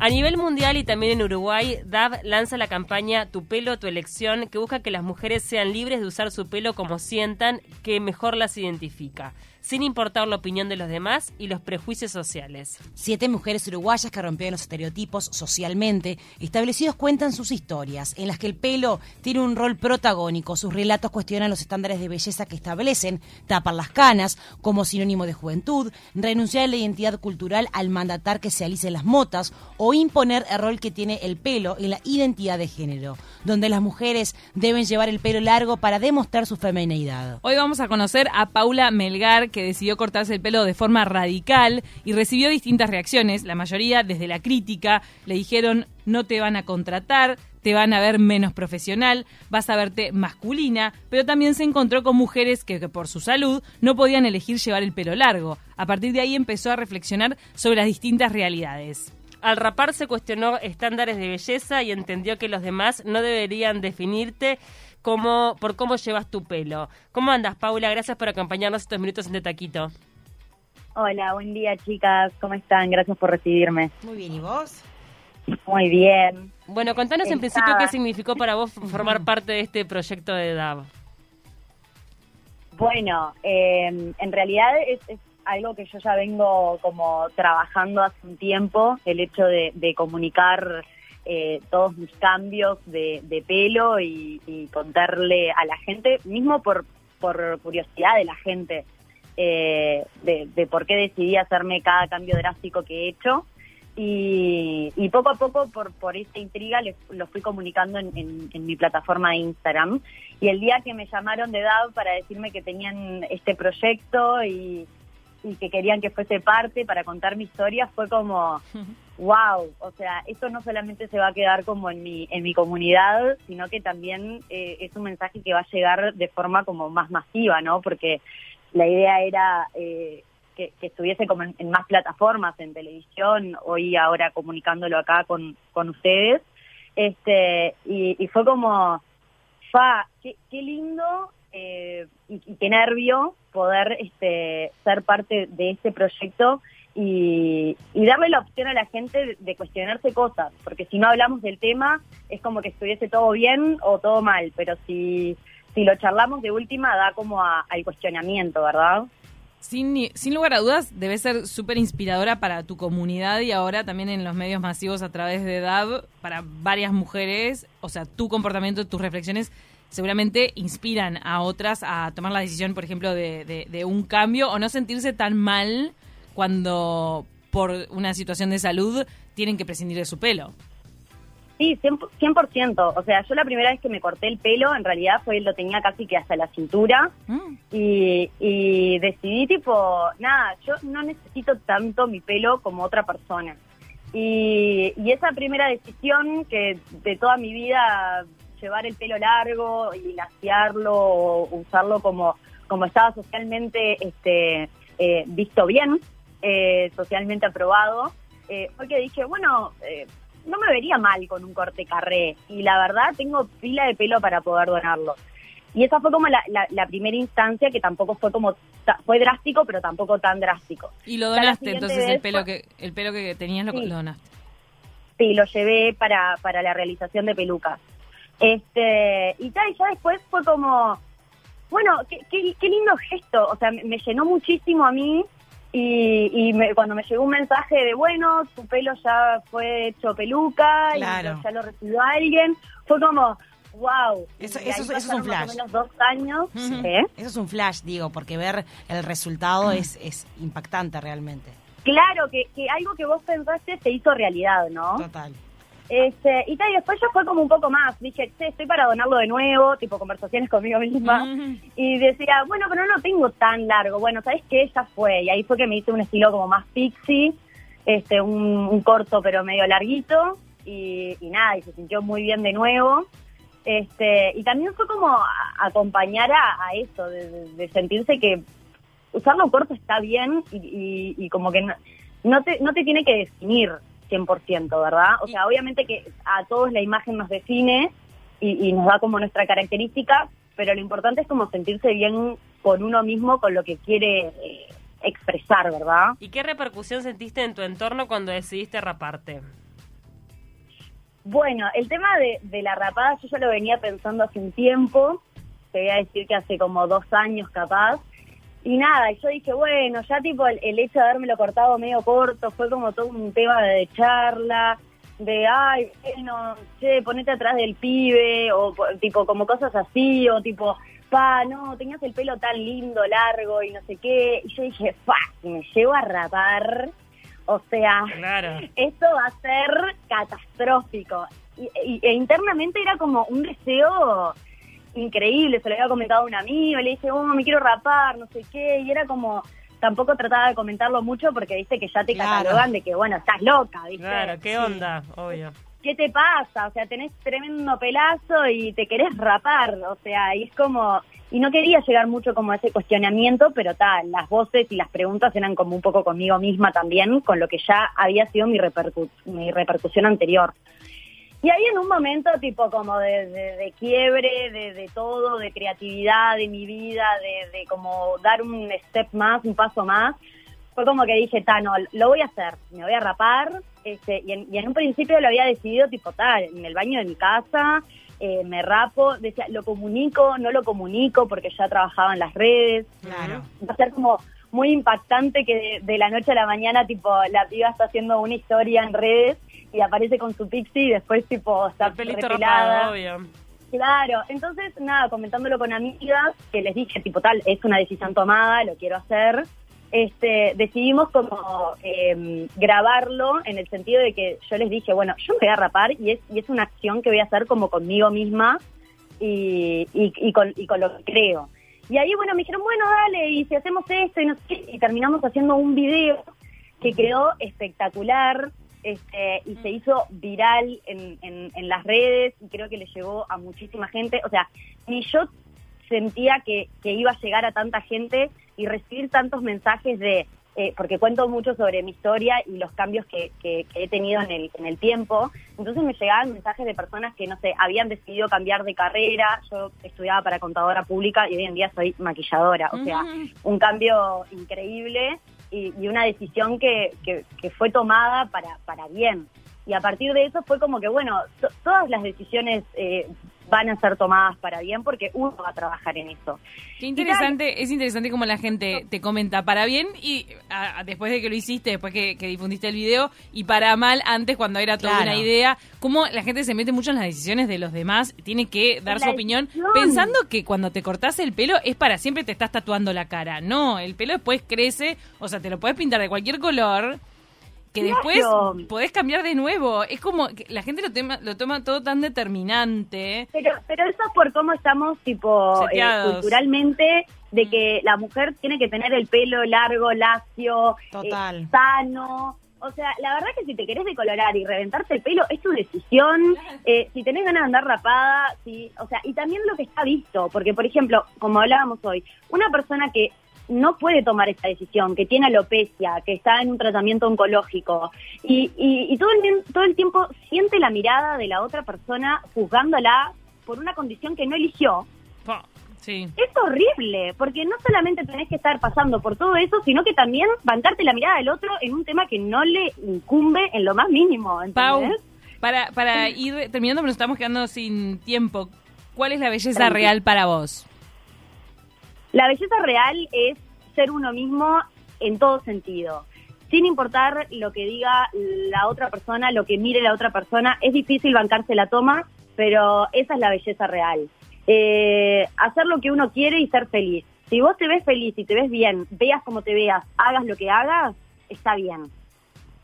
A nivel mundial y también en Uruguay, DAV lanza la campaña Tu pelo, tu elección, que busca que las mujeres sean libres de usar su pelo como sientan que mejor las identifica sin importar la opinión de los demás y los prejuicios sociales. Siete mujeres uruguayas que rompieron los estereotipos socialmente establecidos cuentan sus historias, en las que el pelo tiene un rol protagónico. Sus relatos cuestionan los estándares de belleza que establecen, tapan las canas como sinónimo de juventud, renunciar a la identidad cultural al mandatar que se alicen las motas o imponer el rol que tiene el pelo en la identidad de género, donde las mujeres deben llevar el pelo largo para demostrar su femineidad. Hoy vamos a conocer a Paula Melgar, que decidió cortarse el pelo de forma radical y recibió distintas reacciones, la mayoría desde la crítica, le dijeron no te van a contratar, te van a ver menos profesional, vas a verte masculina, pero también se encontró con mujeres que, por su salud no podían elegir llevar el pelo largo. A partir de ahí empezó a reflexionar sobre las distintas realidades. Al rapar se cuestionó estándares de belleza y entendió que los demás no deberían definirte como, por cómo llevas tu pelo. ¿Cómo andas, Paula? Gracias por acompañarnos estos minutos en De Taquito. Hola, buen día, chicas. ¿Cómo están? Gracias por recibirme. Muy bien, ¿y vos? Muy bien. Bueno, contanos en principio qué significó para vos formar parte de este proyecto de DAV. Bueno, eh, en realidad es, es, algo que yo ya vengo como trabajando hace un tiempo, el hecho de, de comunicar eh, todos mis cambios de, pelo y, contarle a la gente, mismo por, por curiosidad de la gente, eh, de, por qué decidí hacerme cada cambio drástico que he hecho. Y, poco a poco, por, por esta intriga, les, lo fui comunicando en, en, mi plataforma de Instagram. Y el día que me llamaron de DAV para decirme que tenían este proyecto y, y que querían que fuese parte para contar mi historia, fue como, wow, o sea, esto no solamente se va a quedar como en mi, en mi comunidad, sino que también eh, es un mensaje que va a llegar de forma como más masiva, ¿no? Porque la idea era eh, que, que, estuviese como en, en, más plataformas, en televisión, hoy ahora comunicándolo acá con, con ustedes, este, y, y fue como, fa, qué, qué lindo eh, y, y, qué nervio poder este, ser parte de este proyecto y, y, darle la opción a la gente de, cuestionarse cosas, porque si no hablamos del tema es como que estuviese todo bien o todo mal, pero si, si lo charlamos de última da como a, al cuestionamiento, ¿verdad? Sin, sin lugar a dudas, debe ser súper inspiradora para tu comunidad y ahora también en los medios masivos a través de DAB para varias mujeres. O sea, tu comportamiento, tus reflexiones seguramente inspiran a otras a tomar la decisión, por ejemplo, de, de, de un cambio o no sentirse tan mal cuando por una situación de salud tienen que prescindir de su pelo. Sí, 100%, 100%. O sea, yo la primera vez que me corté el pelo, en realidad fue lo tenía casi que hasta la cintura. Mm. Y, y, decidí, tipo, nada, yo no necesito tanto mi pelo como otra persona. Y, y esa primera decisión que de toda mi vida llevar el pelo largo y laciarlo o usarlo como, como estaba socialmente este, eh, visto bien, eh, socialmente aprobado, eh, fue que dije, bueno, eh, no me vería mal con un corte carré y la verdad tengo pila de pelo para poder donarlo. Y esa fue como la, la, la primera instancia que tampoco fue como fue drástico, pero tampoco tan drástico. Y lo donaste, entonces el pelo que el pelo que tenías lo, sí, lo donaste. Sí, lo llevé para para la realización de pelucas. Este, y tal, y ya después fue como, bueno, qué, qué, qué lindo gesto, o sea, me, me llenó muchísimo a mí y, y me, cuando me llegó un mensaje de, bueno, tu pelo ya fue hecho peluca claro. y ya lo recibió alguien, fue como, wow. Eso, eso, eso es un flash. Menos dos años. Uh -huh. ¿eh? Eso es un flash, digo, porque ver el resultado uh -huh. es, es impactante realmente. Claro, que, que algo que vos pensaste se hizo realidad, ¿no? Total. Este, y tal, y después ya fue como un poco más. Dije, che, estoy para donarlo de nuevo, tipo conversaciones conmigo misma. Mm. Y decía, bueno, pero no lo tengo tan largo. Bueno, ¿sabes qué? Ya fue. Y ahí fue que me hice un estilo como más pixie, este, un, un corto pero medio larguito. Y, y, nada, y se sintió muy bien de nuevo. Este, y también fue como a, acompañar a, a eso, de, de, de, sentirse que usarlo corto está bien y, y, y como que no, no, te, no te tiene que definir 100%, ¿verdad? O sea, obviamente que a todos la imagen nos define y, y, nos da como nuestra característica, pero lo importante es como sentirse bien con uno mismo, con lo que quiere eh, expresar, ¿verdad? ¿Y qué repercusión sentiste en tu entorno cuando decidiste raparte? Bueno, el tema de, de la rapada yo ya lo venía pensando hace un tiempo, te voy a decir que hace como dos años capaz, y nada, yo dije, bueno, ya tipo el, el hecho de haberme cortado medio corto fue como todo un tema de charla, de, ay, bueno, che, ponete atrás del pibe, o po- tipo como cosas así, o tipo, pa, no, tenías el pelo tan lindo, largo y no sé qué, y yo dije, si me llevo a rapar, o sea, Claro. esto va a ser catastrófico. Y, y- e internamente era como un deseo increíble, se lo había comentado a un amigo, le dije, oh, me quiero rapar, no sé qué, y era como, tampoco trataba de comentarlo mucho porque viste que ya te Claro. catalogan de que, bueno, estás loca, ¿viste? Claro, ¿qué onda? Obvio. ¿Qué te pasa? O sea, tenés tremendo pelazo y te querés rapar, o sea, y es como... Y no quería llegar mucho como a ese cuestionamiento, pero tal, las voces y las preguntas eran como un poco conmigo misma también, con lo que ya había sido mi, repercu- mi repercusión anterior. Y ahí en un momento tipo como de, de- de quiebre, de, de todo, de creatividad de mi vida, de, de como dar un step más, un paso más, fue como que dije, ta, no, lo voy a hacer, me voy a rapar, este, y, en, y en un principio lo había decidido tipo tal, en el baño de mi casa, eh, me rapo, decía, lo comunico, no lo comunico porque ya trabajaba en las redes, Claro. va a ser como muy impactante que de, de la noche a la mañana, tipo, la piba está haciendo una historia en redes y aparece con su pixie y después, tipo, está repelada. obvio. Claro, entonces, nada, comentándolo con amigas, que les dije, tipo, tal, es una decisión tomada, lo quiero hacer. Este, decidimos como eh, grabarlo en el sentido de que yo les dije, bueno, yo me voy a rapar y es, y es una acción que voy a hacer como conmigo misma y, y, y con, y con lo que creo. Y ahí, bueno, me dijeron, bueno, dale, y si hacemos esto y no sé y terminamos haciendo un video que quedó espectacular este, y se hizo viral en, en, en las redes y creo que le llegó a muchísima gente. O sea, ni yo sentía que, que iba a llegar a tanta gente y recibir tantos mensajes de, eh, porque cuento mucho sobre mi historia y los cambios que, que- que he tenido en el, en el tiempo. Entonces me llegaban mensajes de personas que, no sé, habían decidido cambiar de carrera. Yo estudiaba para contadora pública y hoy en día soy maquilladora. O sea, un cambio increíble y, y una decisión que, que, que fue tomada para, para bien. Y a partir de eso fue como que, bueno, to- todas las decisiones eh, van a ser tomadas para bien porque uno va a trabajar en eso. Qué interesante, es interesante como la gente te comenta para bien y a- a- después de que lo hiciste, después que, que difundiste el video y para mal antes cuando era toda Claro. una idea, cómo la gente se mete mucho en las decisiones de los demás, tiene que dar la su opinión decisión. pensando que cuando te cortás el pelo es para siempre te estás tatuando la cara. No, el pelo después crece, o sea, te lo puedes pintar de cualquier color. Que después podés cambiar de nuevo. Es como que la gente lo, tema- lo toma todo tan determinante. Pero, pero eso es por cómo estamos, tipo, eh, culturalmente, de que la mujer tiene que tener el pelo largo, lacio, Total. eh, sano. O sea, la verdad que si te querés decolorar y reventarte el pelo, es tu decisión. Eh, si tenés ganas de andar rapada, sí. O sea, y también lo que está visto. Porque, por ejemplo, como hablábamos hoy, una persona que no puede tomar esta decisión, que tiene alopecia, que está en un tratamiento oncológico y, y, y todo, el, todo el tiempo siente la mirada de la otra persona juzgándola por una condición que no eligió, Sí. es horrible, porque no solamente tenés que estar pasando por todo eso, sino que también bancarte la mirada del otro en un tema que no le incumbe en lo más mínimo, Pau, ¿entendés? para, para ir terminando, pero nos estamos quedando sin tiempo. ¿Cuál es la belleza real para vos? La belleza real es ser uno mismo en todo sentido. Sin importar lo que diga la otra persona, lo que mire la otra persona, es difícil bancarse la toma, pero esa es la belleza real. Eh, hacer lo que uno quiere y ser feliz. Si vos te ves feliz y te ves bien, veas como te veas, hagas lo que hagas, está bien.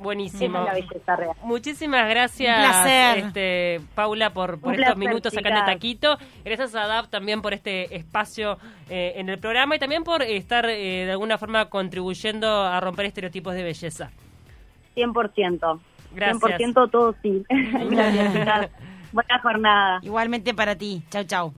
Esa Buenísimo. es la belleza real. Muchísimas gracias, Un placer. este, Paula, por, por Un estos placer, minutos acá en el chicas. Taquito. Gracias a DAP también por este espacio eh, en el programa y también por estar eh, de alguna forma contribuyendo a romper estereotipos de belleza. 100%. Gracias. 100% todo sí. Gracias, chicas. Buena jornada. Igualmente para ti. Chau, chau.